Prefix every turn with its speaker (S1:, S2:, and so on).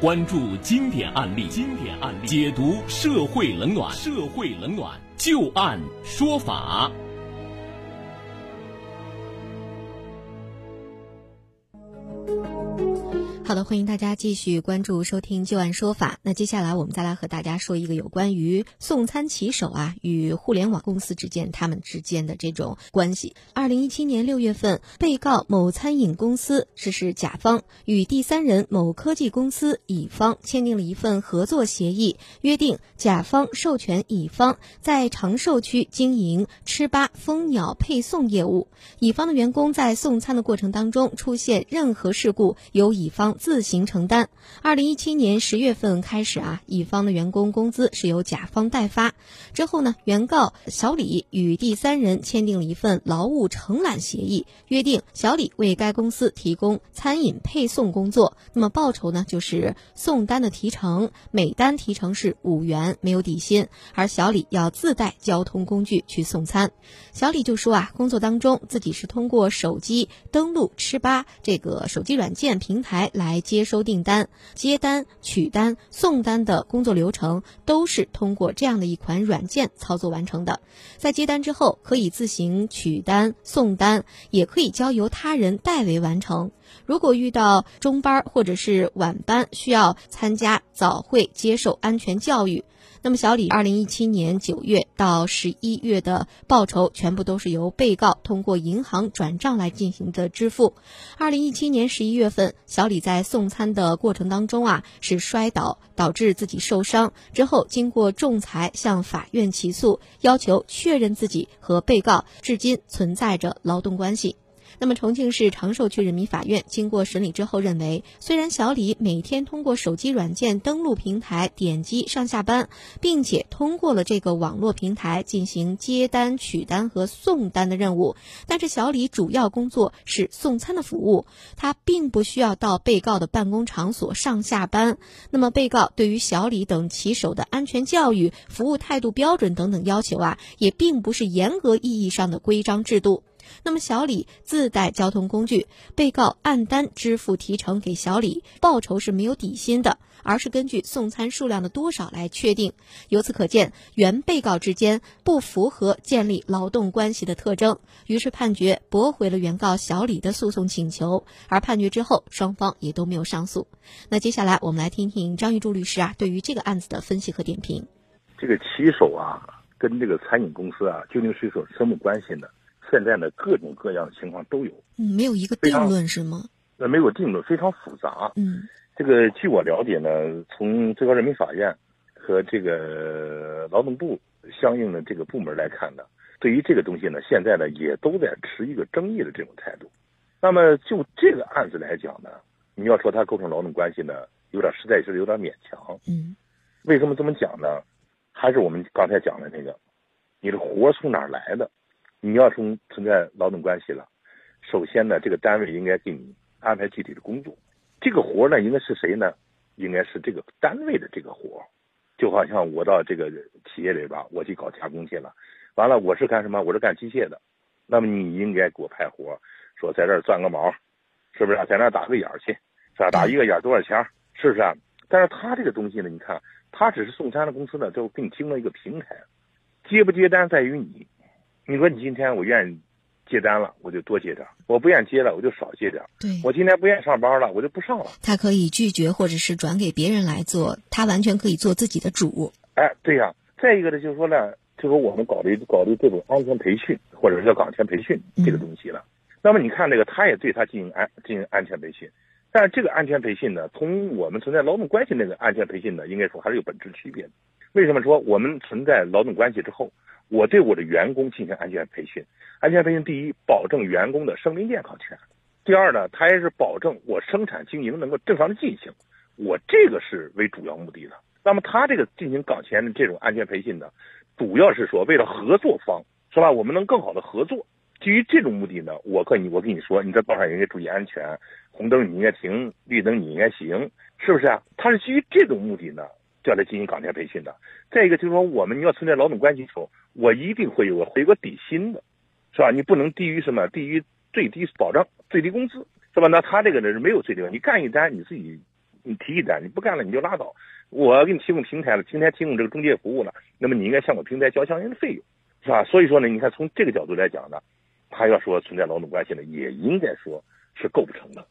S1: 关注经典案例，经典案例解读社会冷暖，社会冷暖就案说法。
S2: 好的，欢迎大家继续关注收听《旧案说法》。那接下来我们再来和大家说一个有关于送餐骑手啊与互联网公司之间他们之间的这种关系。二零一七年六月份，被告某餐饮公司这是甲方与第三人某科技公司乙方签订了一份合作协议，约定甲方授权乙方在长寿区经营吃吧蜂鸟配送业务，乙方的员工在送餐的过程当中出现任何事故，由乙方。自行承担。二零一七年十月份开始啊，乙方的员工工资是由甲方代发。之后呢，原告小李与第三人签订了一份劳务承揽协议，约定小李为该公司提供餐饮配送工作，那么报酬呢就是送单的提成，每单提成是五元，没有底薪。而小李要自带交通工具去送餐。小李就说啊，工作当中自己是通过手机登录吃吧这个手机软件平台来。来接收订单、接单、取单、送单的工作流程都是通过这样的一款软件操作完成的。在接单之后，可以自行取单、送单，也可以交由他人代为完成。如果遇到中班或者是晚班，需要参加早会、接受安全教育。那么，小李二零一七年九月到十一月的报酬全部都是由被告通过银行转账来进行的支付。二零一七年十一月份，小李在送餐的过程当中啊，是摔倒导致自己受伤，之后经过仲裁向法院起诉，要求确认自己和被告至今存在着劳动关系。那么，重庆市长寿区人民法院经过审理之后认为，虽然小李每天通过手机软件登录平台点击上下班，并且通过了这个网络平台进行接单、取单和送单的任务，但是小李主要工作是送餐的服务，他并不需要到被告的办公场所上下班。那么，被告对于小李等骑手的安全教育、服务态度标准等等要求啊，也并不是严格意义上的规章制度。那么小李自带交通工具，被告按单支付提成给小李，报酬是没有底薪的，而是根据送餐数量的多少来确定。由此可见，原被告之间不符合建立劳动关系的特征，于是判决驳回了原告小李的诉讼请求。而判决之后，双方也都没有上诉。那接下来我们来听听张玉柱律师啊对于这个案子的分析和点评。
S3: 这个骑手啊，跟这个餐饮公司啊，究竟是有什么关系呢？现在呢，各种各样的情况都有，
S2: 嗯，没有一个定论是吗？
S3: 那，没有定论，非常复杂。
S2: 嗯，
S3: 这个据我了解呢，从最高人民法院和这个劳动部相应的这个部门来看呢，对于这个东西呢，现在呢也都在持一个争议的这种态度。那么就这个案子来讲呢，你要说它构成劳动关系呢，有点实在是有点勉强。
S2: 嗯，
S3: 为什么这么讲呢？还是我们刚才讲的那个，你的活从哪儿来的？你要从存在劳动关系了，首先呢，这个单位应该给你安排具体的工作。这个活呢，应该是谁呢？应该是这个单位的这个活。就好像我到这个企业里边，我去搞加工去了，完了我是干什么？我是干机械的。那么你应该给我派活，说在这儿钻个毛，是不是？在那儿打个眼儿去，是吧？打一个眼儿多少钱？是不是？啊但是他这个东西呢，你看，他只是送餐的公司呢，就给你提供了一个平台，接不接单在于你。你说你今天我愿意接单了，我就多接点；我不愿意接了，我就少接点。
S2: 对，
S3: 我今天不愿意上班了，我就不上了。
S2: 他可以拒绝，或者是转给别人来做，他完全可以做自己的主。
S3: 哎，对呀。再一个呢，就是说呢，就说我们搞的搞的这种安全培训，或者是叫岗前培训这个东西了。那么你看，这个他也对他进行安进行安全培训，但是这个安全培训呢，从我们存在劳动关系那个安全培训呢，应该说还是有本质区别的。为什么说我们存在劳动关系之后？我对我的员工进行安全培训，安全培训第一，保证员工的生命健康权；第二呢，它也是保证我生产经营能够正常的进行。我这个是为主要目的的。那么他这个进行岗前的这种安全培训呢，主要是说为了合作方，是吧？我们能更好的合作。基于这种目的呢，我跟你我跟你说，你在道上应该注意安全，红灯你应该停，绿灯你应该行，是不是啊？他是基于这种目的呢。叫来进行岗前培训的，再一个就是说，我们你要存在劳动关系的时候，我一定会有个会有个底薪的，是吧？你不能低于什么？低于最低保障最低工资，是吧？那他这个呢是没有最低，你干一单你自己，你提一单，你不干了你就拉倒。我给你提供平台了，平台提供这个中介服务了，那么你应该向我平台交相应的费用，是吧？所以说呢，你看从这个角度来讲呢，他要说存在劳动关系呢，也应该说是构不成的。